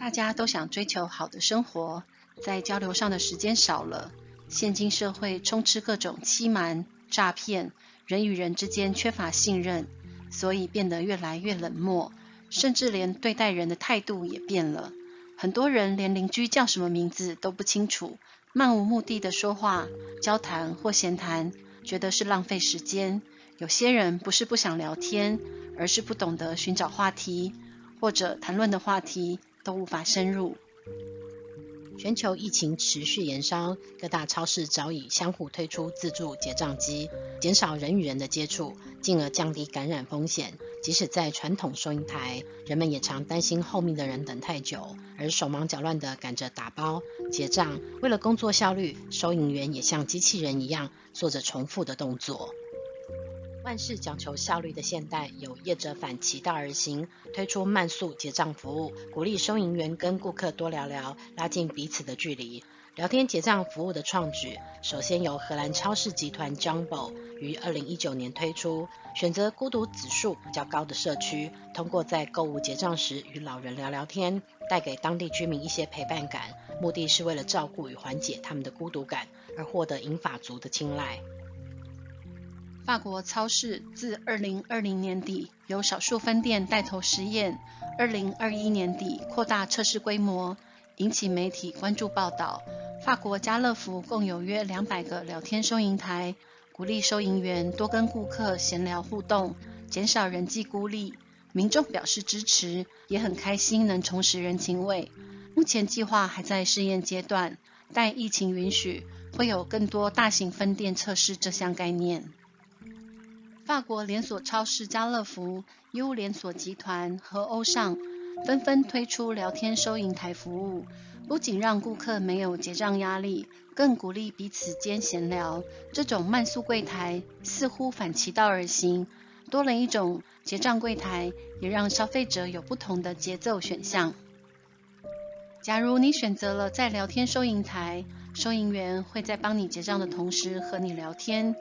大家都想追求好的生活，在交流上的时间少了。现今社会充斥各种欺瞒、诈骗，人与人之间缺乏信任，所以变得越来越冷漠，甚至连对待人的态度也变了。很多人连邻居叫什么名字都不清楚，漫无目的的说话、交谈或闲谈，觉得是浪费时间。有些人不是不想聊天，而是不懂得寻找话题，或者谈论的话题都无法深入。全球疫情持续延烧，各大超市早已相互推出自助结账机，减少人与人的接触，进而降低感染风险。即使在传统收银台，人们也常担心后面的人等太久，而手忙脚乱地赶着打包结账。为了工作效率，收银员也像机器人一样做着重复的动作。万事讲求效率的现代，有业者反其道而行，推出慢速结账服务，鼓励收银员跟顾客多聊聊，拉近彼此的距离。聊天结账服务的创举，首先由荷兰超市集团 Jumbo 于二零一九年推出，选择孤独指数比较高的社区，通过在购物结账时与老人聊聊天，带给当地居民一些陪伴感，目的是为了照顾与缓解他们的孤独感，而获得银发族的青睐。法国超市自2020年底由少数分店带头实验，2021年底扩大测试规模，引起媒体关注报道。法国家乐福共有约200个聊天收银台，鼓励收银员多跟顾客闲聊互动，减少人际孤立。民众表示支持，也很开心能重拾人情味。目前计划还在试验阶段，待疫情允许，会有更多大型分店测试这项概念。法国连锁超市家乐福、U 连锁集团和欧尚纷纷推出聊天收银台服务，不仅让顾客没有结账压力，更鼓励彼此间闲聊。这种慢速柜台似乎反其道而行，多了一种结账柜台，也让消费者有不同的节奏选项。假如你选择了在聊天收银台，收银员会在帮你结账的同时和你聊天。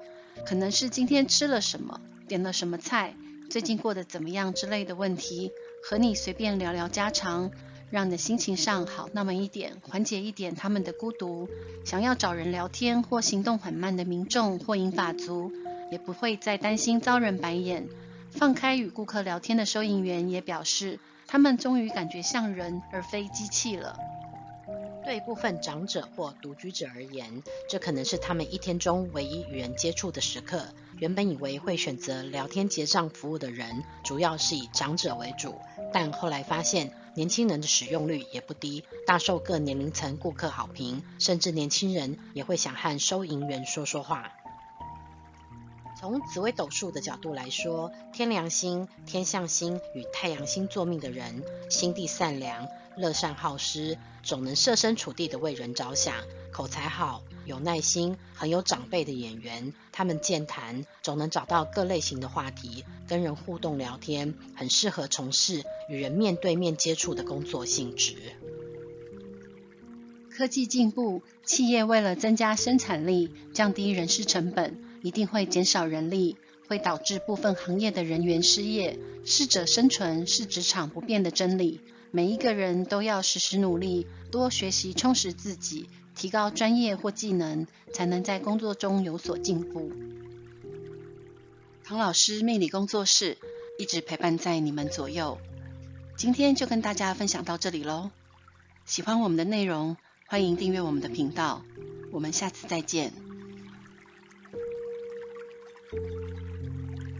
可能是今天吃了什么，点了什么菜，最近过得怎么样之类的问题，和你随便聊聊家常，让你的心情上好那么一点，缓解一点他们的孤独。想要找人聊天或行动缓慢的民众或银发族，也不会再担心遭人白眼。放开与顾客聊天的收银员也表示，他们终于感觉像人而非机器了。对部分长者或独居者而言，这可能是他们一天中唯一与人接触的时刻。原本以为会选择聊天结账服务的人，主要是以长者为主，但后来发现年轻人的使用率也不低，大受各年龄层顾客好评，甚至年轻人也会想和收银员说说话。从紫微斗数的角度来说，天梁星、天相星与太阳星坐命的人，心地善良。乐善好施，总能设身处地的为人着想，口才好，有耐心，很有长辈的演员。他们健谈，总能找到各类型的话题，跟人互动聊天，很适合从事与人面对面接触的工作性质。科技进步，企业为了增加生产力，降低人事成本，一定会减少人力，会导致部分行业的人员失业。适者生存是职场不变的真理。每一个人都要时时努力，多学习充实自己，提高专业或技能，才能在工作中有所进步。唐老师命理工作室一直陪伴在你们左右。今天就跟大家分享到这里喽。喜欢我们的内容，欢迎订阅我们的频道。我们下次再见。Thank you.